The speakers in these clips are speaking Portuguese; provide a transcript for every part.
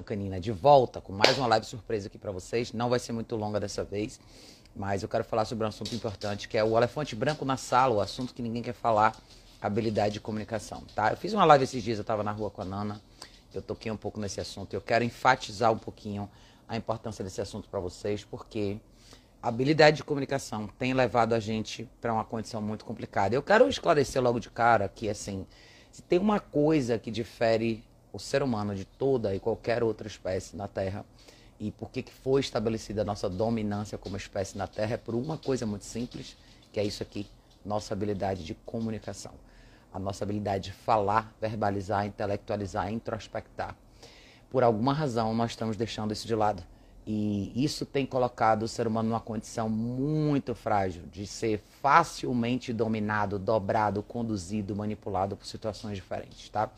Canina de volta com mais uma live surpresa aqui para vocês. Não vai ser muito longa dessa vez, mas eu quero falar sobre um assunto importante que é o elefante branco na sala, o assunto que ninguém quer falar, habilidade de comunicação, tá? Eu fiz uma live esses dias, eu estava na rua com a Nana, eu toquei um pouco nesse assunto. Eu quero enfatizar um pouquinho a importância desse assunto para vocês, porque habilidade de comunicação tem levado a gente para uma condição muito complicada. Eu quero esclarecer logo de cara que assim, se tem uma coisa que difere o ser humano de toda e qualquer outra espécie na Terra. E por que foi estabelecida a nossa dominância como espécie na Terra? É por uma coisa muito simples, que é isso aqui, nossa habilidade de comunicação. A nossa habilidade de falar, verbalizar, intelectualizar, introspectar. Por alguma razão, nós estamos deixando isso de lado. E isso tem colocado o ser humano numa condição muito frágil de ser facilmente dominado, dobrado, conduzido, manipulado por situações diferentes, tá?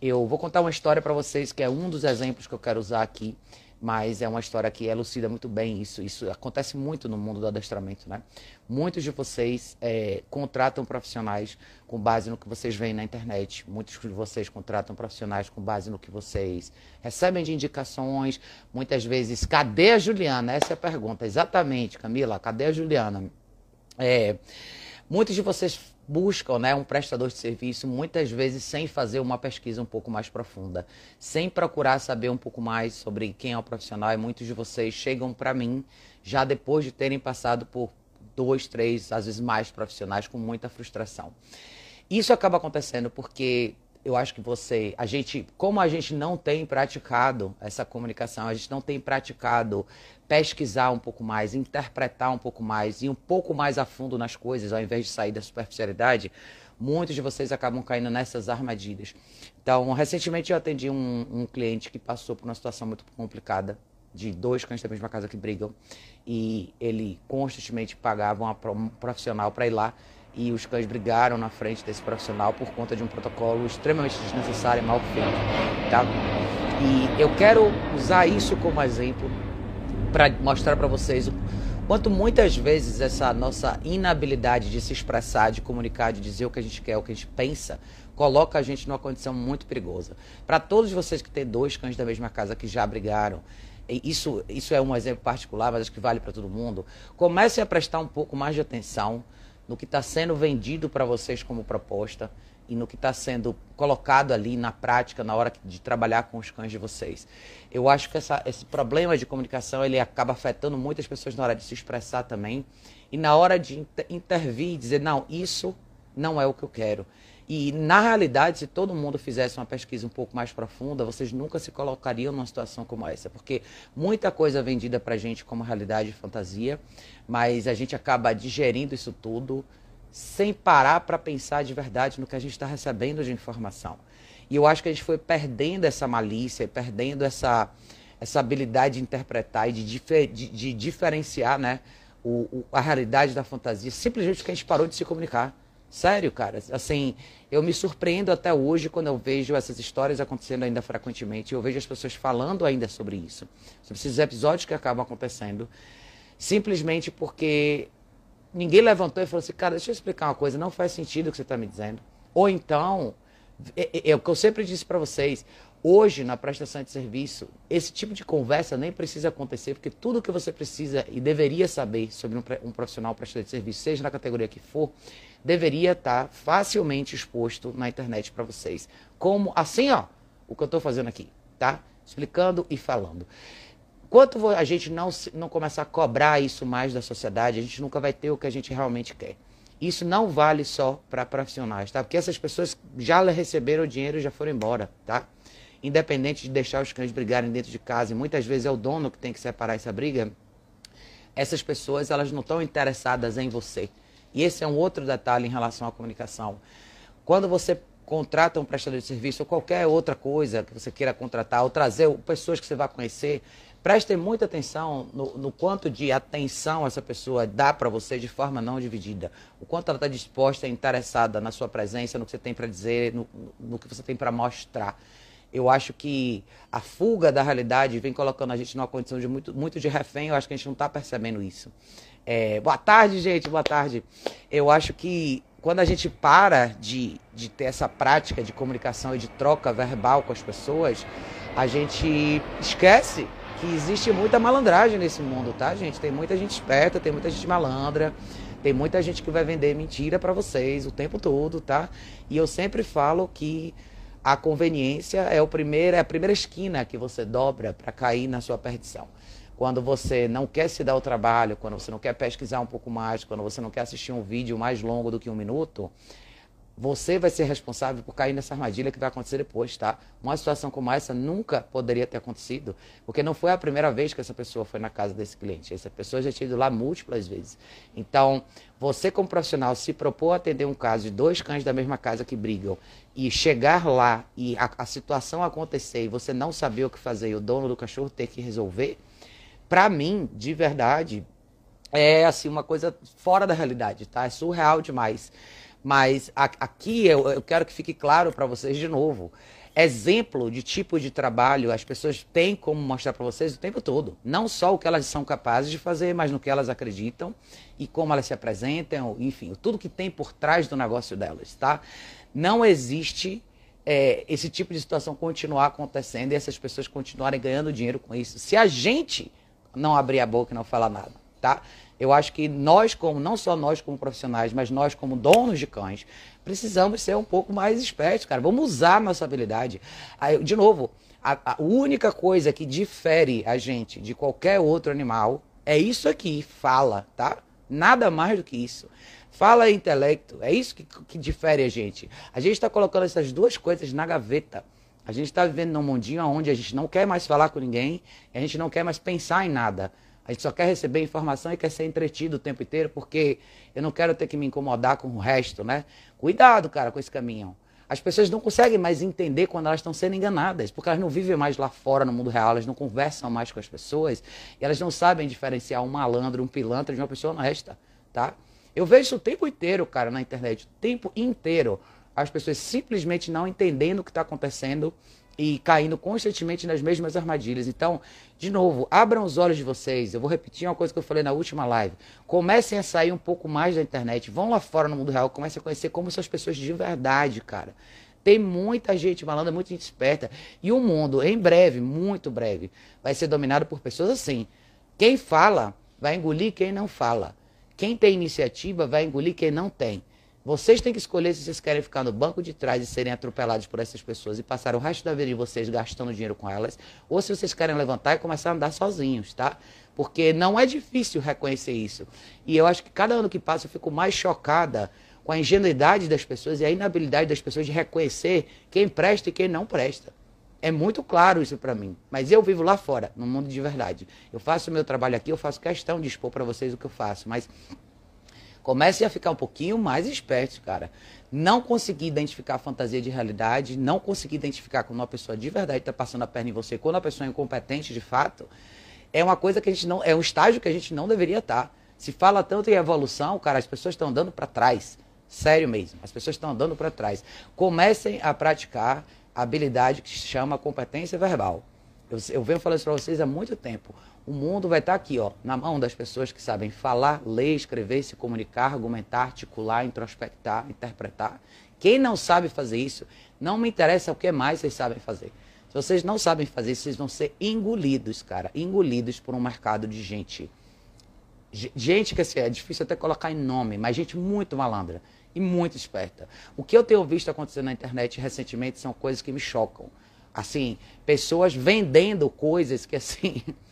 Eu vou contar uma história para vocês que é um dos exemplos que eu quero usar aqui, mas é uma história que elucida muito bem isso. Isso acontece muito no mundo do adestramento, né? Muitos de vocês é, contratam profissionais com base no que vocês veem na internet. Muitos de vocês contratam profissionais com base no que vocês recebem de indicações. Muitas vezes, cadê a Juliana? Essa é a pergunta. Exatamente, Camila, cadê a Juliana? É, muitos de vocês buscam né, um prestador de serviço, muitas vezes sem fazer uma pesquisa um pouco mais profunda, sem procurar saber um pouco mais sobre quem é o profissional. E muitos de vocês chegam para mim já depois de terem passado por dois, três, às vezes mais profissionais com muita frustração. Isso acaba acontecendo porque eu acho que você, a gente, como a gente não tem praticado essa comunicação, a gente não tem praticado pesquisar um pouco mais, interpretar um pouco mais, ir um pouco mais a fundo nas coisas, ao invés de sair da superficialidade, muitos de vocês acabam caindo nessas armadilhas. Então, recentemente eu atendi um, um cliente que passou por uma situação muito complicada, de dois cães da mesma casa que brigam, e ele constantemente pagava um profissional para ir lá e os cães brigaram na frente desse profissional por conta de um protocolo extremamente desnecessário e mal feito, tá? E eu quero usar isso como exemplo para mostrar para vocês o quanto muitas vezes essa nossa inabilidade de se expressar, de comunicar, de dizer o que a gente quer, o que a gente pensa, coloca a gente numa condição muito perigosa. Para todos vocês que têm dois cães da mesma casa que já brigaram, isso, isso é um exemplo particular, mas acho que vale para todo mundo. Comecem a prestar um pouco mais de atenção no que está sendo vendido para vocês como proposta e no que está sendo colocado ali na prática na hora de trabalhar com os cães de vocês. Eu acho que essa, esse problema de comunicação ele acaba afetando muitas pessoas na hora de se expressar também e na hora de intervir e dizer não isso não é o que eu quero. E, na realidade, se todo mundo fizesse uma pesquisa um pouco mais profunda, vocês nunca se colocariam numa situação como essa. Porque muita coisa é vendida para a gente como realidade e fantasia, mas a gente acaba digerindo isso tudo sem parar para pensar de verdade no que a gente está recebendo de informação. E eu acho que a gente foi perdendo essa malícia, perdendo essa, essa habilidade de interpretar e de, difer, de, de diferenciar né, o, o, a realidade da fantasia, simplesmente porque a gente parou de se comunicar. Sério, cara. Assim, eu me surpreendo até hoje quando eu vejo essas histórias acontecendo ainda frequentemente. Eu vejo as pessoas falando ainda sobre isso, sobre esses episódios que acabam acontecendo, simplesmente porque ninguém levantou e falou assim: cara, deixa eu explicar uma coisa, não faz sentido o que você está me dizendo. Ou então, é, é, é o que eu sempre disse para vocês: Hoje, na prestação de serviço, esse tipo de conversa nem precisa acontecer, porque tudo que você precisa e deveria saber sobre um, profissional prestador de serviço, seja na categoria que for, deveria estar facilmente exposto na internet para vocês. Como assim, ó, o que eu estou fazendo aqui, tá? Explicando e falando. Enquanto a gente não, não começar a cobrar isso mais da sociedade, a gente nunca vai ter o que a gente realmente quer. Isso não vale só para profissionais, tá? Porque essas pessoas já receberam o dinheiro e já foram embora, tá? Independente de deixar os cães brigarem dentro de casa, e muitas vezes é o dono que tem que separar essa briga, essas pessoas elas não estão interessadas em você. E esse é um outro detalhe em relação à comunicação. Quando você contrata um prestador de serviço ou qualquer outra coisa que você queira contratar ou trazer pessoas que você vai conhecer, prestem muita atenção no, no quanto de atenção essa pessoa dá para você de forma não dividida. O quanto ela está disposta e interessada na sua presença, no que você tem para dizer, no, no que você tem para mostrar eu acho que a fuga da realidade vem colocando a gente numa condição de muito, muito de refém. Eu acho que a gente não está percebendo isso. É, boa tarde, gente. Boa tarde. Eu acho que quando a gente para de, de ter essa prática de comunicação e de troca verbal com as pessoas, a gente esquece que existe muita malandragem nesse mundo, tá, gente? Tem muita gente esperta, tem muita gente malandra, tem muita gente que vai vender mentira para vocês o tempo todo, tá? E eu sempre falo que a conveniência é, o primeiro, é a primeira esquina que você dobra para cair na sua perdição. Quando você não quer se dar o trabalho, quando você não quer pesquisar um pouco mais, quando você não quer assistir um vídeo mais longo do que um minuto, você vai ser responsável por cair nessa armadilha que vai acontecer depois, tá? Uma situação como essa nunca poderia ter acontecido, porque não foi a primeira vez que essa pessoa foi na casa desse cliente. Essa pessoa já tinha ido lá múltiplas vezes. Então, você como profissional se propor a atender um caso de dois cães da mesma casa que brigam e chegar lá e a, a situação acontecer e você não saber o que fazer e o dono do cachorro ter que resolver, para mim, de verdade, é assim uma coisa fora da realidade, tá? É surreal demais. Mas aqui eu, eu quero que fique claro para vocês de novo. Exemplo de tipo de trabalho as pessoas têm como mostrar para vocês o tempo todo. Não só o que elas são capazes de fazer, mas no que elas acreditam e como elas se apresentam, enfim, tudo que tem por trás do negócio delas, tá? Não existe é, esse tipo de situação continuar acontecendo e essas pessoas continuarem ganhando dinheiro com isso. Se a gente não abrir a boca e não falar nada, tá? Eu acho que nós, como não só nós como profissionais, mas nós como donos de cães, precisamos ser um pouco mais espertos, cara. Vamos usar a nossa habilidade. Aí, de novo, a, a única coisa que difere a gente de qualquer outro animal é isso aqui, fala, tá? Nada mais do que isso. Fala e intelecto, é isso que, que difere a gente. A gente está colocando essas duas coisas na gaveta. A gente está vivendo num mundinho onde a gente não quer mais falar com ninguém, a gente não quer mais pensar em nada. A gente só quer receber informação e quer ser entretido o tempo inteiro, porque eu não quero ter que me incomodar com o resto, né? Cuidado, cara, com esse caminho. As pessoas não conseguem mais entender quando elas estão sendo enganadas, porque elas não vivem mais lá fora no mundo real, elas não conversam mais com as pessoas e elas não sabem diferenciar um malandro, um pilantra de uma pessoa honesta, tá? Eu vejo isso o tempo inteiro, cara, na internet, o tempo inteiro. As pessoas simplesmente não entendendo o que está acontecendo e caindo constantemente nas mesmas armadilhas. Então, de novo, abram os olhos de vocês. Eu vou repetir uma coisa que eu falei na última live. Comecem a sair um pouco mais da internet. Vão lá fora no mundo real, comecem a conhecer como são as pessoas de verdade, cara. Tem muita gente malandra, muita gente esperta. E o mundo, em breve, muito breve, vai ser dominado por pessoas assim. Quem fala vai engolir quem não fala. Quem tem iniciativa vai engolir quem não tem. Vocês têm que escolher se vocês querem ficar no banco de trás e serem atropelados por essas pessoas e passar o resto da vida de vocês gastando dinheiro com elas, ou se vocês querem levantar e começar a andar sozinhos, tá? Porque não é difícil reconhecer isso. E eu acho que cada ano que passa eu fico mais chocada com a ingenuidade das pessoas e a inabilidade das pessoas de reconhecer quem presta e quem não presta. É muito claro isso para mim. Mas eu vivo lá fora, no mundo de verdade. Eu faço o meu trabalho aqui, eu faço questão de expor para vocês o que eu faço. Mas Comecem a ficar um pouquinho mais espertos, cara. Não conseguir identificar fantasia de realidade, não conseguir identificar quando uma pessoa de verdade está passando a perna em você, quando a pessoa é incompetente de fato, é uma coisa que a gente não. É um estágio que a gente não deveria estar. Tá. Se fala tanto em evolução, cara, as pessoas estão andando para trás. Sério mesmo, as pessoas estão andando para trás. Comecem a praticar a habilidade que se chama competência verbal. Eu, eu venho falando isso para vocês há muito tempo. O mundo vai estar aqui, ó, na mão das pessoas que sabem falar, ler, escrever, se comunicar, argumentar, articular, introspectar, interpretar. Quem não sabe fazer isso, não me interessa o que mais vocês sabem fazer. Se vocês não sabem fazer isso, vocês vão ser engolidos, cara, engolidos por um mercado de gente. Gente que assim, é difícil até colocar em nome, mas gente muito malandra e muito esperta. O que eu tenho visto acontecer na internet recentemente são coisas que me chocam. Assim, pessoas vendendo coisas que assim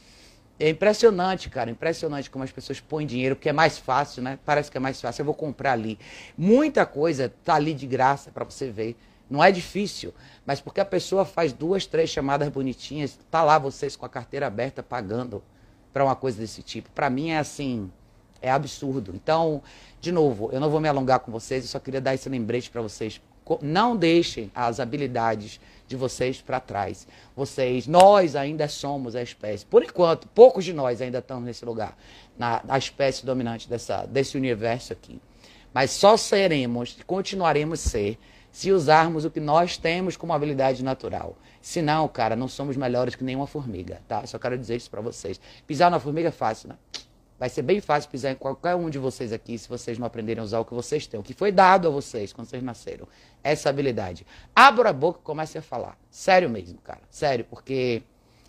É impressionante, cara, impressionante como as pessoas põem dinheiro, porque é mais fácil, né? Parece que é mais fácil, eu vou comprar ali. Muita coisa tá ali de graça para você ver. Não é difícil, mas porque a pessoa faz duas, três chamadas bonitinhas, tá lá vocês com a carteira aberta pagando para uma coisa desse tipo. Para mim é assim, é absurdo. Então, de novo, eu não vou me alongar com vocês, eu só queria dar esse lembrete para vocês. Não deixem as habilidades de vocês para trás. Vocês, nós ainda somos a espécie. Por enquanto, poucos de nós ainda estamos nesse lugar, na, na espécie dominante dessa, desse universo aqui. Mas só seremos, continuaremos ser, se usarmos o que nós temos como habilidade natural. Se não, cara, não somos melhores que nenhuma formiga, tá? Só quero dizer isso para vocês. Pisar na formiga é fácil, né? Vai ser bem fácil pisar em qualquer um de vocês aqui se vocês não aprenderem a usar o que vocês têm, o que foi dado a vocês quando vocês nasceram. Essa habilidade. Abra a boca e comece a falar. Sério mesmo, cara. Sério, porque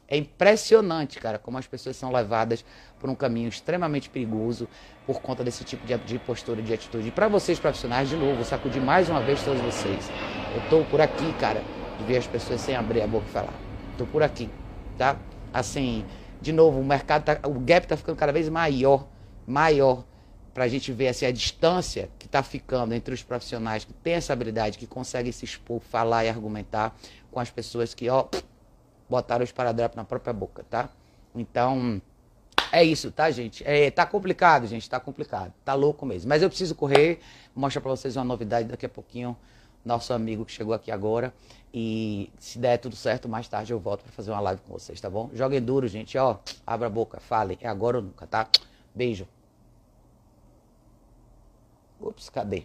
é impressionante, cara, como as pessoas são levadas por um caminho extremamente perigoso por conta desse tipo de, de postura, de atitude. E para vocês profissionais, de novo, vou sacudir mais uma vez todos vocês. Eu tô por aqui, cara, de ver as pessoas sem abrir a boca e falar. Tô por aqui, tá? Assim, de novo, o mercado, tá, o gap está ficando cada vez maior, maior, para a gente ver assim, a distância que está ficando entre os profissionais que têm essa habilidade, que conseguem se expor, falar e argumentar, com as pessoas que, ó, botaram os paradrapos na própria boca, tá? Então, é isso, tá, gente? É, tá complicado, gente, tá complicado. Tá louco mesmo. Mas eu preciso correr, mostrar para vocês uma novidade daqui a pouquinho nosso amigo que chegou aqui agora. E se der tudo certo, mais tarde eu volto para fazer uma live com vocês, tá bom? Joguem duro, gente, ó. Abra a boca, fale. É agora ou nunca, tá? Beijo. Ups, cadê?